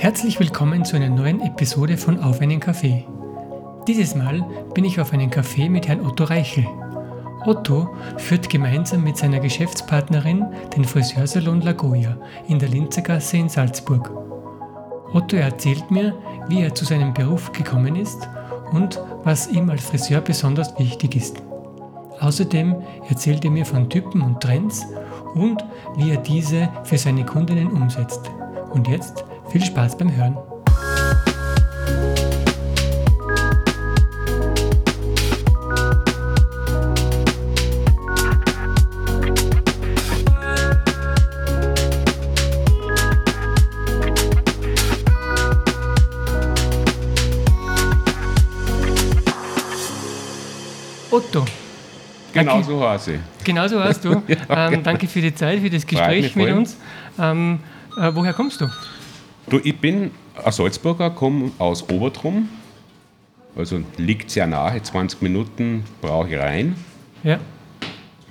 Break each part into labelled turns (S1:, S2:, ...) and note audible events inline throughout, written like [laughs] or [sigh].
S1: Herzlich willkommen zu einer neuen Episode von Auf einen Kaffee. Dieses Mal bin ich auf einen Kaffee mit Herrn Otto Reichel. Otto führt gemeinsam mit seiner Geschäftspartnerin den Friseursalon Lagoya in der Linzergasse in Salzburg. Otto erzählt mir, wie er zu seinem Beruf gekommen ist und was ihm als Friseur besonders wichtig ist. Außerdem erzählt er mir von Typen und Trends und wie er diese für seine Kundinnen umsetzt. Und jetzt viel Spaß beim Hören. Otto.
S2: Genau so heiße ich.
S1: Genau so heißt du. [laughs]
S2: ja,
S1: ähm, danke für die Zeit, für das Gespräch mit uns. Ähm, äh, woher kommst du?
S2: Du, ich bin ein Salzburger, komme aus Obertrum. Also liegt sehr nahe, 20 Minuten brauche ich rein.
S1: Ja.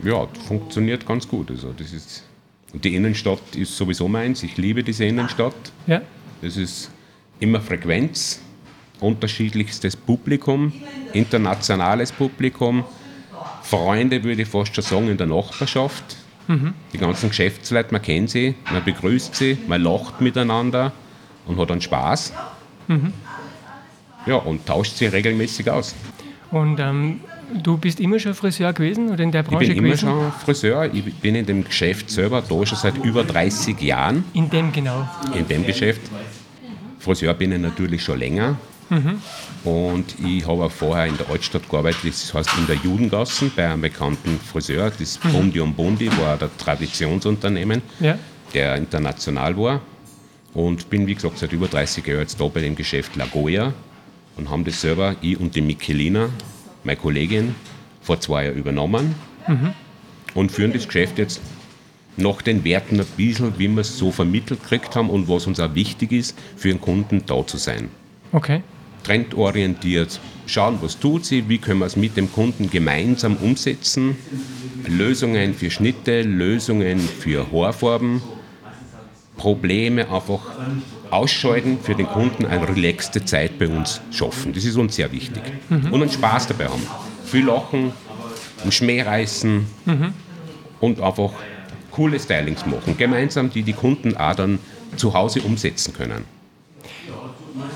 S2: Ja, funktioniert ganz gut. Also das ist, und die Innenstadt ist sowieso meins. Ich liebe diese Innenstadt.
S1: Ja.
S2: Das ist immer Frequenz, unterschiedlichstes Publikum, internationales Publikum, Freunde würde ich fast schon sagen in der Nachbarschaft. Mhm. Die ganzen Geschäftsleute, man kennt sie, man begrüßt sie, man lacht miteinander und hat dann Spaß. Mhm. Ja, und tauscht sich regelmäßig aus.
S1: Und ähm, du bist immer schon Friseur gewesen oder in der Branche
S2: gewesen? Ich bin
S1: gewesen?
S2: immer schon Friseur. Ich bin in dem Geschäft selber da schon seit über 30 Jahren.
S1: In dem genau?
S2: In dem Geschäft. Friseur bin ich natürlich schon länger. Mhm. Und ich habe auch vorher in der Altstadt gearbeitet, das heißt in der Judengassen bei einem bekannten Friseur. Das mhm. Bondi und Bondi war der Traditionsunternehmen,
S1: ja.
S2: der international war. Und bin, wie gesagt, seit über 30 Jahren jetzt da bei dem Geschäft Lagoya und haben das selber, ich und die Michelina, meine Kollegin, vor zwei Jahren übernommen mhm. und führen das Geschäft jetzt nach den Werten ein bisschen, wie wir es so vermittelt gekriegt haben und was uns auch wichtig ist, für den Kunden da zu sein.
S1: Okay
S2: trendorientiert schauen, was tut sie, wie können wir es mit dem Kunden gemeinsam umsetzen. Lösungen für Schnitte, Lösungen für Haarfarben, Probleme einfach ausschalten für den Kunden, eine relaxte Zeit bei uns schaffen. Das ist uns sehr wichtig. Mhm. Und einen Spaß dabei haben. Viel lachen, einen Schmäh reißen mhm. und einfach coole Stylings machen. Gemeinsam, die die Kunden auch dann zu Hause umsetzen können.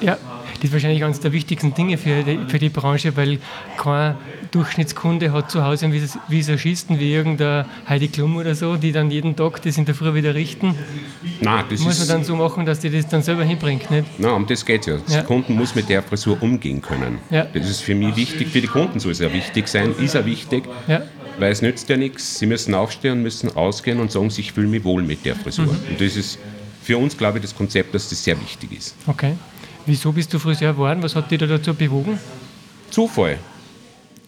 S1: Ja, das ist wahrscheinlich eines der wichtigsten Dinge für die, für die Branche, weil kein Durchschnittskunde hat zu Hause einen Visagisten wie irgendein Heidi Klum oder so, die dann jeden Tag das in der Früh wieder richten.
S2: Nein, das
S1: muss man dann so machen, dass die das dann selber hinbringt, nicht?
S2: Nein, um das geht es ja. Der ja. Kunden muss mit der Frisur umgehen können.
S1: Ja.
S2: Das ist für mich wichtig, für die Kunden soll es ja wichtig sein, ist ja wichtig.
S1: Ja.
S2: Weil es nützt ja nichts, sie müssen aufstehen, müssen ausgehen und sagen, ich fühle mich wohl mit der Frisur. Mhm. Und das ist für uns, glaube ich, das Konzept, dass das sehr wichtig ist.
S1: Okay. Wieso bist du Friseur geworden? Was hat dich da dazu bewogen?
S2: Zufall.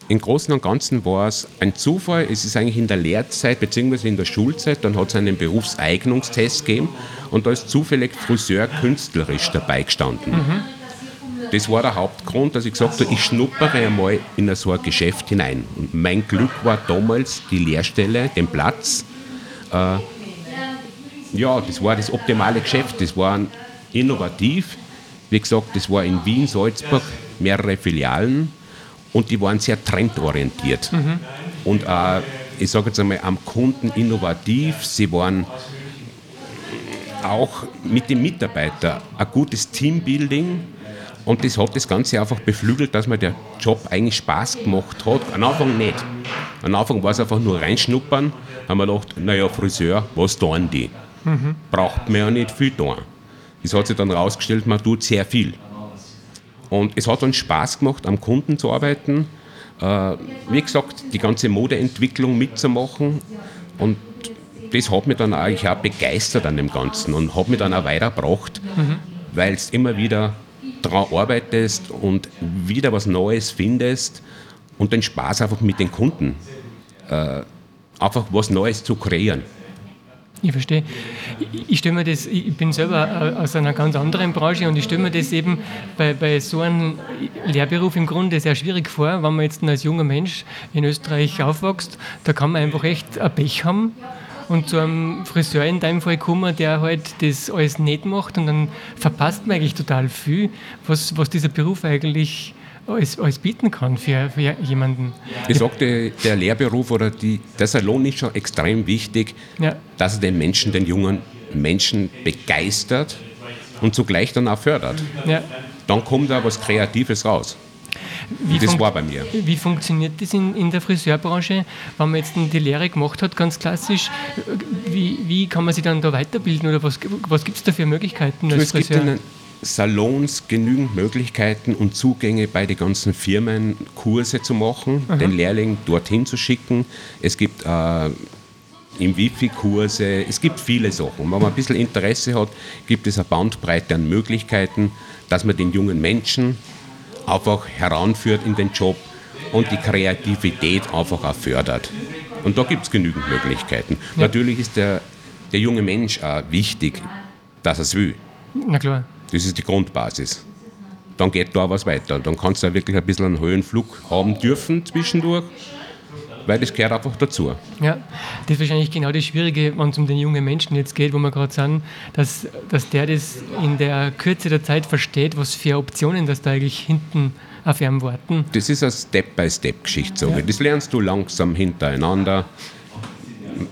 S2: Im Großen und Ganzen war es ein Zufall. Es ist eigentlich in der Lehrzeit bzw. in der Schulzeit, dann hat es einen Berufseignungstest gegeben und da ist zufällig Friseur künstlerisch dabei gestanden. Mhm. Das war der Hauptgrund, dass ich gesagt habe, ich schnuppere einmal in so ein Geschäft hinein. Und mein Glück war damals die Lehrstelle, den Platz. Äh, ja, das war das optimale Geschäft. Das war innovativ, wie gesagt, das war in Wien, Salzburg, mehrere Filialen und die waren sehr trendorientiert. Mhm. Und äh, ich sage jetzt einmal am Kunden innovativ. Sie waren auch mit den Mitarbeitern ein gutes Teambuilding. Und das hat das Ganze einfach beflügelt, dass mir der Job eigentlich Spaß gemacht hat. Am Anfang nicht. Am Anfang war es einfach nur reinschnuppern. Haben wir gedacht, naja, Friseur, was tun die? Mhm. Braucht man ja nicht viel tun. Es hat sich dann herausgestellt, man tut sehr viel. Und es hat uns Spaß gemacht, am Kunden zu arbeiten. Äh, wie gesagt, die ganze Modeentwicklung mitzumachen. Und das hat mich dann eigentlich auch begeistert an dem Ganzen und hat mich dann auch weitergebracht, mhm. weil es immer wieder daran arbeitest und wieder was Neues findest und den Spaß einfach mit den Kunden, äh, einfach was Neues zu kreieren.
S1: Ich verstehe. Ich, stelle mir das, ich bin selber aus einer ganz anderen Branche und ich stelle mir das eben bei, bei so einem Lehrberuf im Grunde sehr schwierig vor, wenn man jetzt als junger Mensch in Österreich aufwächst, da kann man einfach echt ein Pech haben und zu einem Friseur in deinem Fall kommen, der halt das alles nicht macht und dann verpasst man eigentlich total viel, was, was dieser Beruf eigentlich alles, alles bieten kann für, für jemanden.
S2: Ich sagte, der Lehrberuf oder die, der Salon ist schon extrem wichtig, ja. dass er den Menschen, den jungen Menschen begeistert und zugleich dann auch fördert. Ja. Dann kommt da was Kreatives raus. Wie das war bei mir.
S1: Wie funktioniert das in, in der Friseurbranche, wenn man jetzt die Lehre gemacht hat, ganz klassisch? Wie, wie kann man sich dann da weiterbilden oder was, was gibt es da für Möglichkeiten
S2: als Friseur? Salons genügend Möglichkeiten und Zugänge bei den ganzen Firmen, Kurse zu machen, Aha. den Lehrling dorthin zu schicken. Es gibt äh, im Wifi-Kurse, es gibt viele Sachen. Wenn man ein bisschen Interesse hat, gibt es eine Bandbreite an Möglichkeiten, dass man den jungen Menschen einfach heranführt in den Job und die Kreativität einfach auch fördert. Und da gibt es genügend Möglichkeiten. Ja. Natürlich ist der, der junge Mensch auch wichtig, dass er es will.
S1: Na klar.
S2: Das ist die Grundbasis. Dann geht da was weiter. Dann kannst du auch wirklich ein bisschen einen Höhenflug haben dürfen zwischendurch weil das gehört einfach dazu.
S1: Ja, das ist wahrscheinlich genau das Schwierige, wenn es um den jungen Menschen jetzt geht, wo wir gerade sind, dass, dass der das in der Kürze der Zeit versteht, was für Optionen das da eigentlich hinten auf ihm warten.
S2: Das ist eine Step-by-Step-Geschichte. Ja. Das lernst du langsam hintereinander.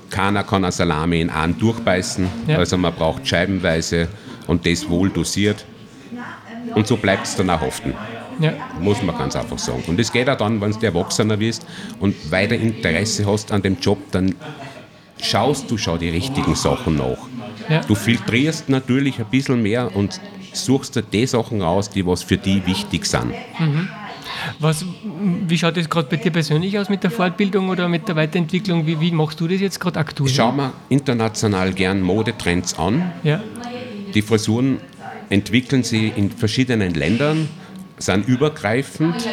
S2: Keiner kann eine Salami in einen durchbeißen, ja. also man braucht scheibenweise und das wohl dosiert. Und so bleibt es dann auch haften. Ja. Muss man ganz einfach sagen. Und es geht auch dann, wenn du Erwachsener wirst und weiter Interesse hast an dem Job, dann schaust du schon die richtigen Sachen nach. Ja. Du filtrierst natürlich ein bisschen mehr und suchst dir die Sachen raus, die was für dich wichtig sind. Mhm.
S1: Was, wie schaut es gerade bei dir persönlich aus mit der Fortbildung oder mit der Weiterentwicklung? Wie, wie machst du das jetzt gerade aktuell?
S2: Ich schaue mir international gern Modetrends an. Ja. Die Frisuren entwickeln sich in verschiedenen Ländern sind übergreifend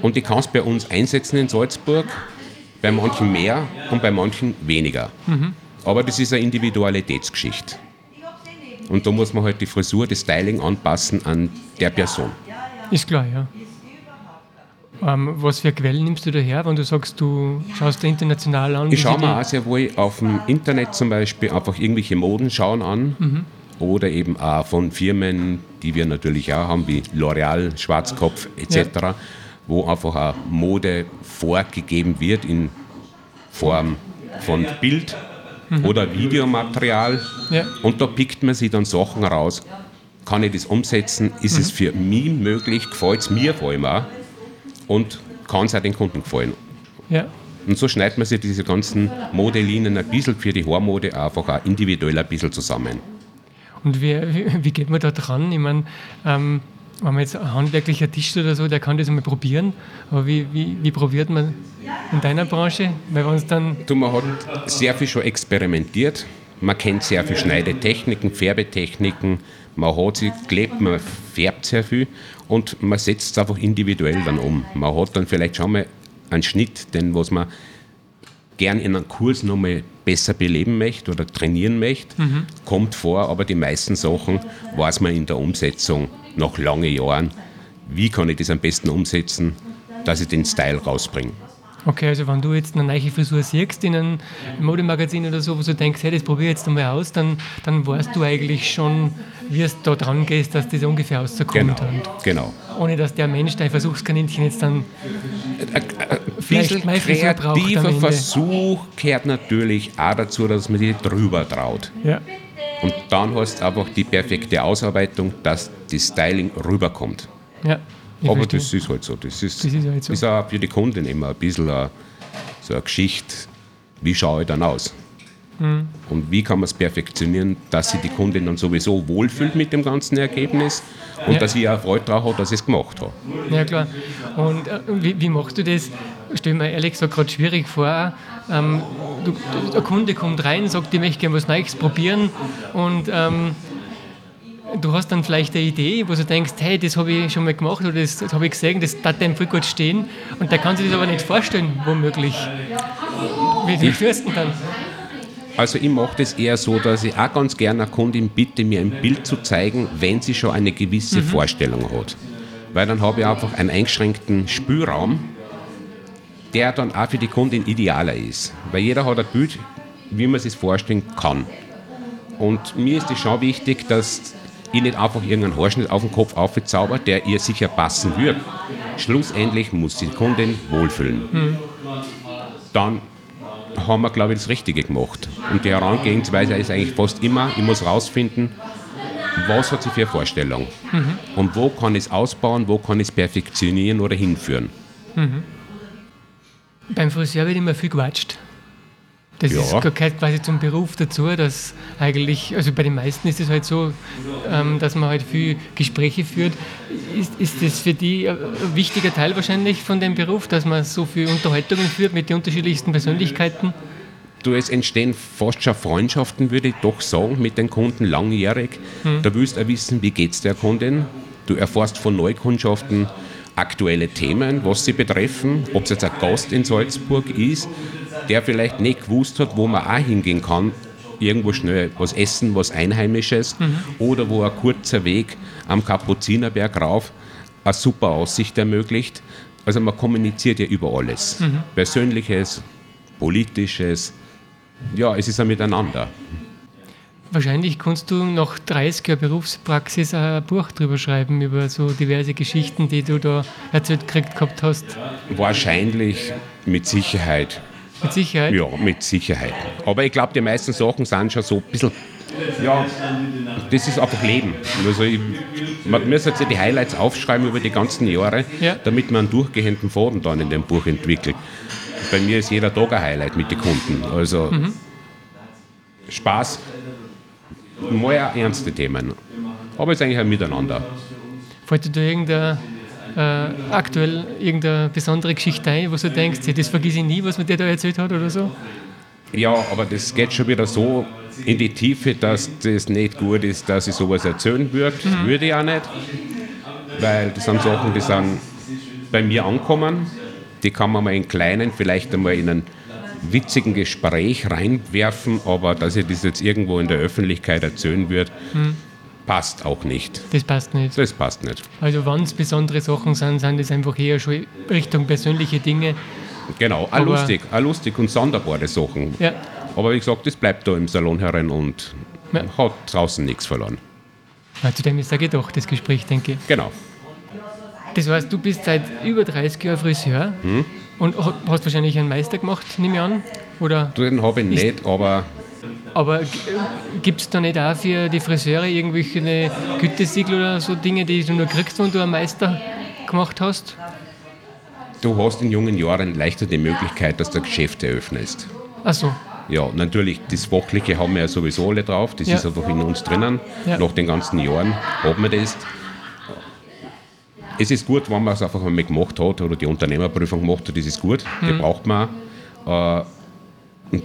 S2: und die kannst du bei uns einsetzen in Salzburg, bei manchen mehr und bei manchen weniger. Mhm. Aber das ist eine Individualitätsgeschichte. Und da muss man halt die Frisur, das Styling anpassen an der Person.
S1: Ist klar, ja. Ähm, was für Quellen nimmst du da her, wenn du sagst, du schaust dir international an?
S2: Ich schaue mir auch sehr wohl auf dem Internet zum Beispiel einfach irgendwelche Moden schauen an. Mhm oder eben auch von Firmen, die wir natürlich auch haben, wie L'Oreal, Schwarzkopf etc., ja. wo einfach auch Mode vorgegeben wird in Form von Bild mhm. oder Videomaterial. Ja. Und da pickt man sich dann Sachen raus. Kann ich das umsetzen? Ist mhm. es für mich möglich? Gefällt es mir vor allem auch? Und kann es auch den Kunden gefallen? Ja. Und so schneidet man sich diese ganzen Modelinien ein bisschen für die Haarmode einfach auch individuell ein bisschen zusammen.
S1: Und wie, wie, geht man da dran? Ich meine, ähm, wenn man jetzt ein handwerklicher Tisch oder so, der kann das einmal probieren. Aber wie, wie, wie probiert man in deiner Branche?
S2: Weil dann du, man hat sehr viel schon experimentiert. Man kennt sehr viele Schneidetechniken, Färbetechniken. Man hat sie geklebt, man färbt sehr viel und man setzt es einfach individuell dann um. Man hat dann vielleicht schon mal einen Schnitt, den was man gern in einem Kurs nochmal besser beleben möchte oder trainieren möchte, mhm. kommt vor, aber die meisten Sachen weiß man in der Umsetzung nach langen Jahren, wie kann ich das am besten umsetzen, dass ich den Style rausbringe.
S1: Okay, also wenn du jetzt eine neue Frisur siehst in einem Modemagazin oder so, wo du denkst, hey, das probiere ich jetzt einmal aus, dann, dann weißt du eigentlich schon, wie es da dran gehst, dass das ungefähr rauskommt.
S2: Genau, genau.
S1: Ohne dass der Mensch, dein Versuchskaninchen jetzt dann
S2: ein bisschen kreativer Versuch gehört natürlich auch dazu, dass man sich drüber traut. Ja. Und dann hast du einfach die perfekte Ausarbeitung, dass das Styling rüberkommt. Ja. Aber verstehe. das ist halt so. Das ist, das ist, halt so. ist auch für die Kunden immer ein bisschen eine, so eine Geschichte, wie schaue ich dann aus? Mhm. Und wie kann man es perfektionieren, dass sich die Kundin dann sowieso wohlfühlt mit dem ganzen Ergebnis und ja. dass ich auch Freude darauf habe, dass ich es gemacht habe.
S1: Ja, klar. Und äh, wie, wie, machst du das? Stell mir ehrlich gesagt gerade schwierig vor. Ähm, du, der Kunde kommt rein, sagt, ich möchte gerne was Neues probieren und ähm, du hast dann vielleicht eine Idee, wo du denkst, hey, das habe ich schon mal gemacht oder das, das habe ich gesehen, das darf dem voll gut stehen und der kann sich das aber nicht vorstellen, womöglich. Wie, wie führst du dann?
S2: Also ich mache das eher so, dass ich auch ganz gerne eine Kundin bitte, mir ein Bild zu zeigen, wenn sie schon eine gewisse mhm. Vorstellung hat. Weil dann habe ich einfach einen eingeschränkten Spielraum, der dann auch für die Kundin idealer ist. Weil jeder hat ein Bild wie man sich vorstellen kann. Und mir ist es schon wichtig, dass ich nicht einfach irgendeinen Haarschnitt auf den Kopf aufzauber, der ihr sicher passen wird. Schlussendlich muss die Kundin wohlfühlen. Mhm. Dann haben wir, glaube ich, das Richtige gemacht. Und die Herangehensweise ist eigentlich fast immer, ich muss rausfinden, was hat sie für eine Vorstellung mhm. und wo kann ich es ausbauen, wo kann ich es perfektionieren oder hinführen. Mhm.
S1: Beim Friseur wird immer viel gewatscht. Das ja. ist, gehört quasi zum Beruf dazu, dass eigentlich, also bei den meisten ist es halt so, ähm, dass man halt viel Gespräche führt. Ist, ist das für die ein wichtiger Teil wahrscheinlich von dem Beruf, dass man so viele Unterhaltungen führt mit den unterschiedlichsten Persönlichkeiten?
S2: Du, es entstehen fast schon Freundschaften, würde ich doch sagen, mit den Kunden langjährig. Hm. Da willst du wissen, wie geht es der Kundin. Du erfährst von Neukundschaften aktuelle Themen, was sie betreffen, ob es jetzt ein Gast in Salzburg ist, der vielleicht nicht gewusst hat, wo man auch hingehen kann, irgendwo schnell was essen, was Einheimisches, mhm. oder wo ein kurzer Weg am Kapuzinerberg rauf eine super Aussicht ermöglicht. Also man kommuniziert ja über alles. Mhm. Persönliches, politisches, ja, es ist ein Miteinander.
S1: Wahrscheinlich kannst du nach 30 Jahren Berufspraxis ein Buch drüber schreiben, über so diverse Geschichten, die du da erzählt gekriegt gehabt hast.
S2: Wahrscheinlich mit Sicherheit.
S1: Mit Sicherheit?
S2: Ja, mit Sicherheit. Aber ich glaube, die meisten Sachen sind schon so ein bisschen, ja, das ist einfach Leben. Also ich, man muss jetzt die Highlights aufschreiben über die ganzen Jahre, ja. damit man einen durchgehenden Faden dann in dem Buch entwickelt. Bei mir ist jeder Tag ein Highlight mit den Kunden. Also mhm. Spaß mehr ernste Themen. Aber es ist eigentlich ein Miteinander.
S1: Fällt dir da irgendeine, äh, aktuell irgendeine besondere Geschichte ein, wo du denkst, das vergesse ich nie, was man dir da erzählt hat oder so?
S2: Ja, aber das geht schon wieder so in die Tiefe, dass das nicht gut ist, dass ich sowas erzählen würde. Mhm. Würde ich auch nicht. Weil das sind Sachen, die sind bei mir ankommen. Die kann man mal in kleinen, vielleicht einmal in einen witzigen Gespräch reinwerfen, aber dass ihr das jetzt irgendwo in der Öffentlichkeit erzählen wird, hm. passt auch nicht.
S1: Das passt nicht.
S2: Das passt nicht.
S1: Also wenn es besondere Sachen sind, sind es einfach eher schon Richtung persönliche Dinge.
S2: Genau, auch lustig, auch lustig und sonderbare Sachen. Ja. Aber wie gesagt, das bleibt da im Salon herein und ja. hat draußen nichts verloren.
S1: Ja, zu dem ist da gedacht, das Gespräch, denke ich.
S2: Genau.
S1: Das heißt, du bist seit über 30 Jahren Friseur. Hm? Und hast wahrscheinlich einen Meister gemacht, nehme ich an? Oder
S2: Den habe ich nicht, aber.
S1: Aber gibt es da nicht auch für die Friseure irgendwelche Gütesiegel oder so Dinge, die du nur kriegst, wenn du einen Meister gemacht hast?
S2: Du hast in jungen Jahren leichter die Möglichkeit, dass du Geschäfte eröffnest.
S1: Ach so.
S2: Ja, natürlich, das Fachliche haben wir ja sowieso alle drauf, das ja. ist einfach in uns drinnen. Ja. Nach den ganzen Jahren haben wir das es ist gut, wenn man es einfach einmal gemacht hat oder die Unternehmerprüfung gemacht hat, das ist gut, mhm. die braucht man. Äh, und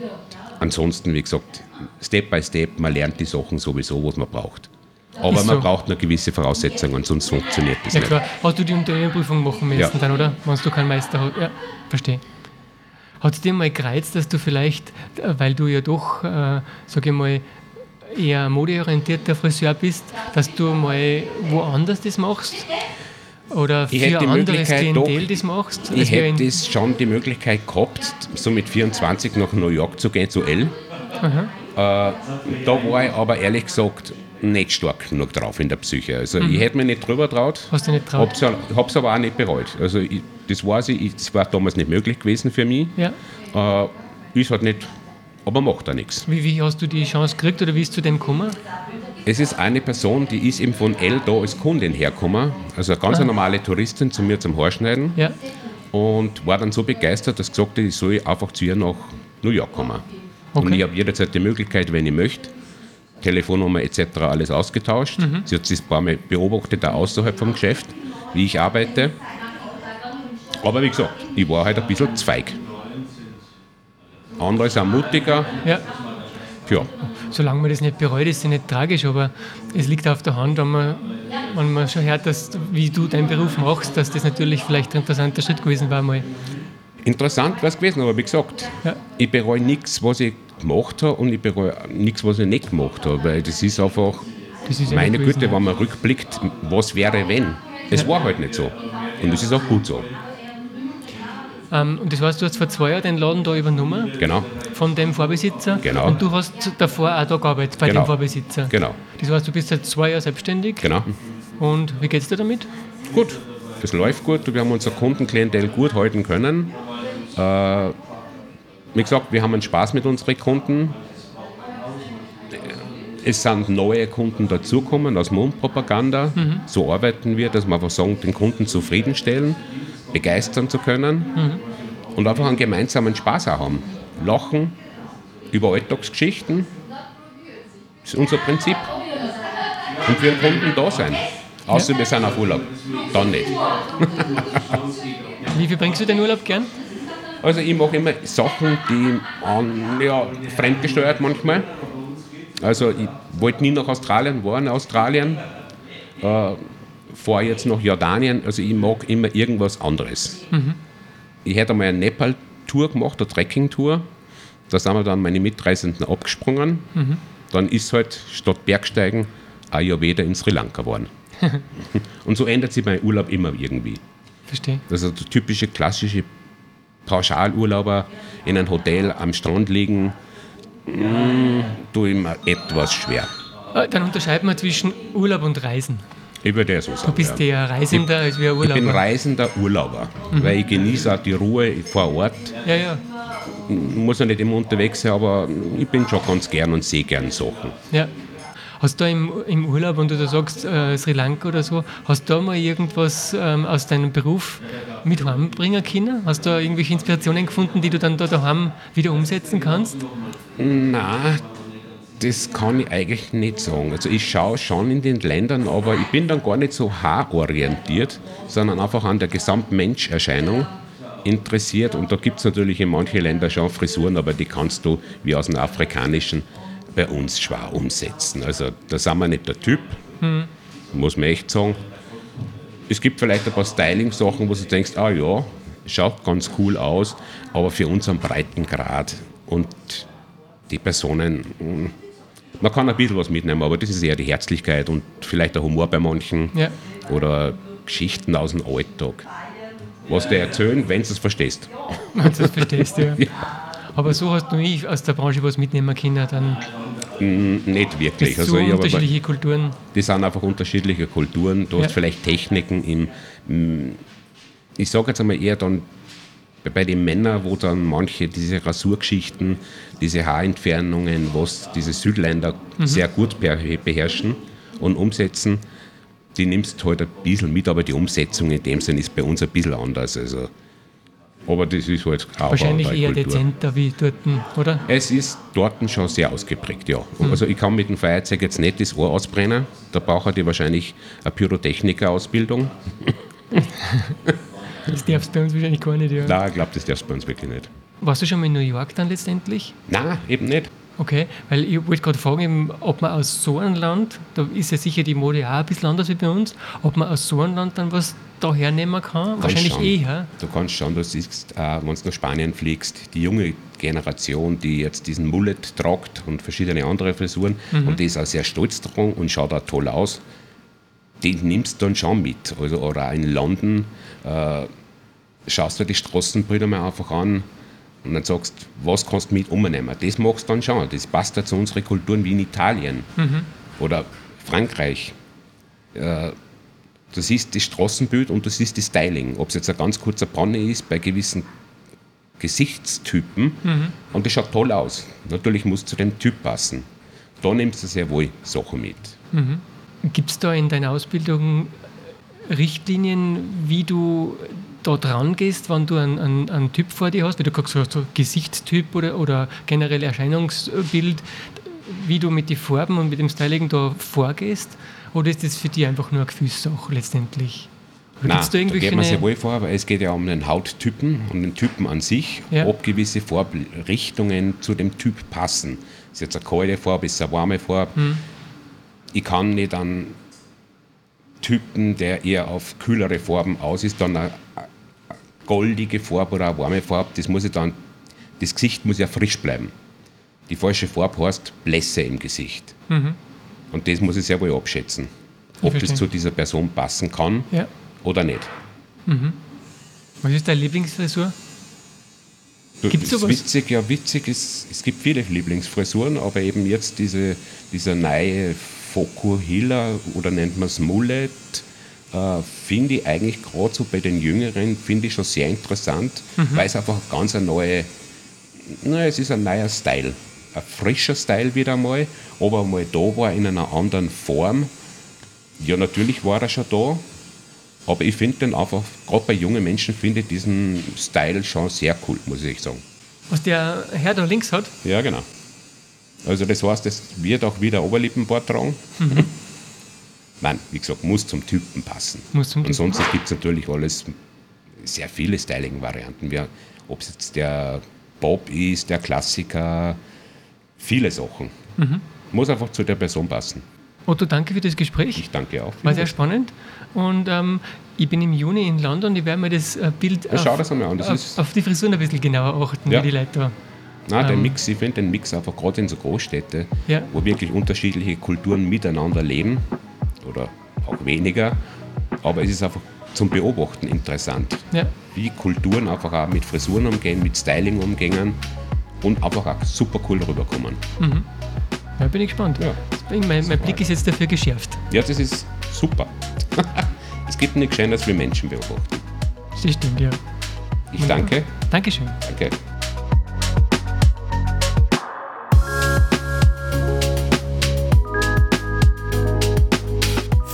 S2: ansonsten, wie gesagt, Step by Step, man lernt die Sachen sowieso, was man braucht. Aber so. man braucht eine gewisse Voraussetzungen, sonst funktioniert das
S1: ja, nicht. Klar, hast du die Unternehmerprüfung machen müssen ja. dann, oder? Wenn du keinen Meister hast. Ja, verstehe. Hat es dir mal gereizt, dass du vielleicht, weil du ja doch, äh, sage ich mal, eher modeorientierter Friseur bist, dass du mal woanders das machst? Oder
S2: ich für anderes
S1: Klientel das machst?
S2: Ich hätte das schon die Möglichkeit gehabt, so mit 24 nach New York zu gehen, zu L. Äh, da war ich aber ehrlich gesagt nicht stark genug drauf in der Psyche. Also mhm. ich hätte mich nicht drüber traut.
S1: Hast du nicht traut?
S2: Habe es aber auch nicht bereut. Also ich, das weiß ich, es war damals nicht möglich gewesen für mich. Ja. Äh, ist halt nicht, aber macht da nichts.
S1: Wie, wie hast du die Chance gekriegt oder wie ist du zu dem gekommen?
S2: Es ist eine Person, die ist eben von L da als Kundin hergekommen, also eine ganz ah. normale Touristin zu mir zum Haarschneiden ja. und war dann so begeistert, dass sie gesagt hat, ich soll einfach zu ihr nach New York kommen. Okay. Und ich habe jederzeit die Möglichkeit, wenn ich möchte, Telefonnummer etc. alles ausgetauscht. Mhm. Sie hat das ein paar Mal beobachtet, auch außerhalb vom Geschäft, wie ich arbeite. Aber wie gesagt, ich war halt ein bisschen Zweig. Andere sind mutiger. Ja.
S1: ja solange man das nicht bereut, ist es nicht tragisch, aber es liegt auf der Hand, wenn man, wenn man schon hört, dass, wie du deinen Beruf machst, dass das natürlich vielleicht ein interessanter Schritt gewesen war mal.
S2: Interessant war es gewesen, aber wie gesagt, ja. ich bereue nichts, was ich gemacht habe und ich bereue nichts, was ich nicht gemacht habe, weil das ist einfach, das ist meine gewesen, Güte, ja. wenn man rückblickt, was wäre wenn? Es ja. war halt nicht so und das ist auch gut so.
S1: Ähm, und das heißt, du hast vor zwei Jahren den Laden da übernommen.
S2: Genau.
S1: Von dem Vorbesitzer.
S2: Genau.
S1: Und du hast davor auch da gearbeitet bei
S2: Genau.
S1: dem Vorbesitzer.
S2: Genau.
S1: Das heißt, du bist seit zwei Jahren selbstständig.
S2: Genau.
S1: Und wie geht's dir damit?
S2: Gut, das läuft gut. Wir haben unser Kundenklientel gut halten können. Äh, wie gesagt, wir haben einen Spaß mit unseren Kunden. Es sind neue Kunden dazugekommen aus Mundpropaganda. So arbeiten wir, dass wir einfach sagen, den Kunden zufriedenstellen, begeistern zu können und einfach einen gemeinsamen Spaß auch haben. Lachen über Alltagsgeschichten. Das ist unser Prinzip. Und für den Kunden da sein. Außer wir sind auf Urlaub. Dann nicht.
S1: Wie viel bringst du den Urlaub gern?
S2: Also ich mache immer Sachen, die an, ja, fremdgesteuert manchmal. Also ich wollte nie nach Australien, war in Australien, äh, fahre jetzt nach Jordanien, also ich mag immer irgendwas anderes. Ich hätte einmal eine Nepal-Tour gemacht, eine Trekking-Tour. Da sind wir dann meine Mitreisenden abgesprungen. Dann ist halt statt Bergsteigen Ayurveda in Sri Lanka geworden. [laughs] Und so ändert sich mein Urlaub immer irgendwie.
S1: Verstehe.
S2: Also der typische klassische Pauschalurlauber in einem Hotel am Strand liegen, mm, tue ich mir etwas schwer.
S1: Äh, Dann unterscheiden wir zwischen Urlaub und Reisen.
S2: Ich würde ja so sagen.
S1: Du bist
S2: ja.
S1: eher Reisender als wie ein
S2: Ich bin
S1: Urlauber.
S2: reisender Urlauber, weil ich genieße auch die Ruhe vor Ort.
S1: Ja, ja,
S2: Muss ja nicht immer unterwegs sein, aber ich bin schon ganz gern und sehe gern Sachen.
S1: ja. Hast du im, im Urlaub, wenn du da sagst äh, Sri Lanka oder so, hast du da mal irgendwas ähm, aus deinem Beruf mit heimbringen können? Hast du da irgendwelche Inspirationen gefunden, die du dann da daheim wieder umsetzen kannst?
S2: Na, das kann ich eigentlich nicht sagen. Also ich schaue schon in den Ländern, aber ich bin dann gar nicht so haarorientiert, sondern einfach an der Gesamtmenscherscheinung interessiert. Und da gibt es natürlich in manchen Ländern schon Frisuren, aber die kannst du wie aus dem Afrikanischen bei uns schwer umsetzen. Also da sind wir nicht der Typ, muss man echt sagen. Es gibt vielleicht ein paar Styling-Sachen, wo du denkst, ah ja, schaut ganz cool aus, aber für unseren Breitengrad und die Personen, mh, man kann ein bisschen was mitnehmen, aber das ist eher die Herzlichkeit und vielleicht der Humor bei manchen
S1: Ja.
S2: oder Geschichten aus dem Alltag. Was die erzählen, wenn du es verstehst. [laughs]
S1: Wenn du das verstehst, [laughs] ja. Aber so hast du nie aus der Branche was mitnehmen können, dann
S2: Mm, Nicht wirklich.
S1: du
S2: Also aber-
S1: unterschiedliche Kulturen.
S2: die sind einfach unterschiedliche Kulturen. Du
S1: Ja.
S2: hast vielleicht Techniken im, mm, ich sage jetzt einmal eher dann bei- den Männern, wo dann manche diese Rasurgeschichten, diese Haarentfernungen, was diese Südländer sehr gut beher- beherrschen und umsetzen, die nimmst du halt ein bisschen mit, aber die Umsetzung in dem Sinn ist bei uns ein bisschen anders. Also, aber das ist halt auch
S1: Wahrscheinlich eher
S2: Kultur.
S1: dezenter wie dort, oder?
S2: Es ist dort schon sehr ausgeprägt, ja. Also ich kann mit dem Feuerzeug jetzt nicht das Ohr ausbrennen. Da braucht ich wahrscheinlich eine Pyrotechniker-Ausbildung. [laughs]
S1: Das darfst du bei uns wahrscheinlich gar nicht, ja.
S2: Nein, ich glaube, das darfst du bei uns wirklich nicht.
S1: Warst du schon mal in New York dann letztendlich?
S2: Nein, eben nicht.
S1: Okay, weil ich wollte gerade fragen, eben, ob man aus so einem Land, da ist ja sicher die Mode auch ein bisschen anders wie bei uns, ob man aus so einem Land dann was da hernehmen kann? Wahrscheinlich
S2: schon.
S1: eher.
S2: Du kannst schauen, du siehst, äh, wenn du nach Spanien fliegst, die junge Generation, die jetzt diesen Mullet tragt und verschiedene andere Frisuren und die ist auch sehr stolz dran und schaut auch toll aus, den nimmst du dann schon mit. Also, oder auch in London äh, schaust du die Straßenbilder mal einfach an und dann sagst, was kannst du mit umnehmen? Das machst du dann schon. Das passt ja zu unseren Kulturen wie in Italien oder Frankreich. Äh, Du siehst das Straßenbild und du siehst das Styling. Ob es jetzt ein ganz kurzer Panne ist bei gewissen Gesichtstypen und das schaut toll aus. Natürlich muss zu dem Typ passen. Da nimmst du sehr wohl Sachen mit.
S1: Gibt es da in deiner Ausbildung Richtlinien, wie du da dran gehst, wenn du einen, einen, einen Typ vor dir hast, wie du gesagt hast, so Gesichtstyp oder, oder generell Erscheinungsbild, wie du mit den Farben und mit dem Styling da vorgehst? Oder ist das für dich einfach nur eine Gefühlssache letztendlich? Oder
S2: Nein,
S1: da
S2: geht man sehr wohl vor, aber es geht ja um den Hauttypen und den Typen an sich,
S1: Ja.
S2: ob gewisse Farbrichtungen zu dem Typ passen. Ist jetzt eine kalte Farbe, ist eine warme Farbe.
S1: Hm.
S2: Ich kann nicht einen Typen, der eher auf kühlere Farben aus ist, dann eine, goldige Farbe oder eine warme Farbe, das muss ich dann, das Gesicht muss ja frisch bleiben. Die falsche Farbe heißt Blässe im Gesicht. Und das muss ich sehr wohl abschätzen, ob das zu dieser Person passen kann
S1: Ja.
S2: oder nicht.
S1: Was ist deine Lieblingsfrisur? Gibt es sowas?
S2: Witzig, ja, witzig ist, es gibt viele Lieblingsfrisuren, aber eben jetzt diese, dieser neue Fokuhila oder nennt man es Mullet, äh, finde ich eigentlich gerade so bei den Jüngeren, finde ich schon sehr interessant, mhm. weil es einfach ganz eine neue, na, es ist ein neuer Style. Ein frischer Style wieder einmal, aber mal da war in einer anderen Form. Ja, natürlich war er schon da, aber ich finde den einfach, gerade bei jungen Menschen, finde ich diesen Style schon sehr cool, muss ich sagen.
S1: Was der Herr da links hat?
S2: Ja, genau. Also das heißt, es wird auch wieder Oberlippenbart tragen. Mhm. Nein, wie gesagt, muss zum Typen passen. Muss zum Ansonsten gibt es natürlich alles, sehr viele Styling-Varianten. Ob es jetzt der Bob ist, der Klassiker, viele Sachen. Mhm. Muss einfach zu der Person passen.
S1: Otto, danke für das Gespräch.
S2: Ich danke auch.
S1: War sehr spannend. Und ähm, ich bin im Juni in London. Ich werde mir das äh, Bild
S2: ja, schau auf, das an. Das
S1: auf, auf, die Frisuren ein bisschen genauer achten, ja. wie die Leute da.
S2: Nein, ähm, der Mix, ich finde den Mix einfach gerade in so Großstädten, ja. wo wirklich unterschiedliche Kulturen miteinander leben oder auch weniger, aber es ist einfach zum Beobachten interessant, ja. wie Kulturen einfach auch mit Frisuren umgehen, mit Styling umgehen und einfach auch super cool rüberkommen. Mhm.
S1: Ja, bin ich gespannt. Ja. Mein, mein Blick ist jetzt dafür geschärft.
S2: Ja, das ist super. [laughs] es gibt nichts Schöneres wie Menschen beobachten.
S1: Das stimmt, ja.
S2: Ich danke.
S1: Dankeschön.
S2: Danke.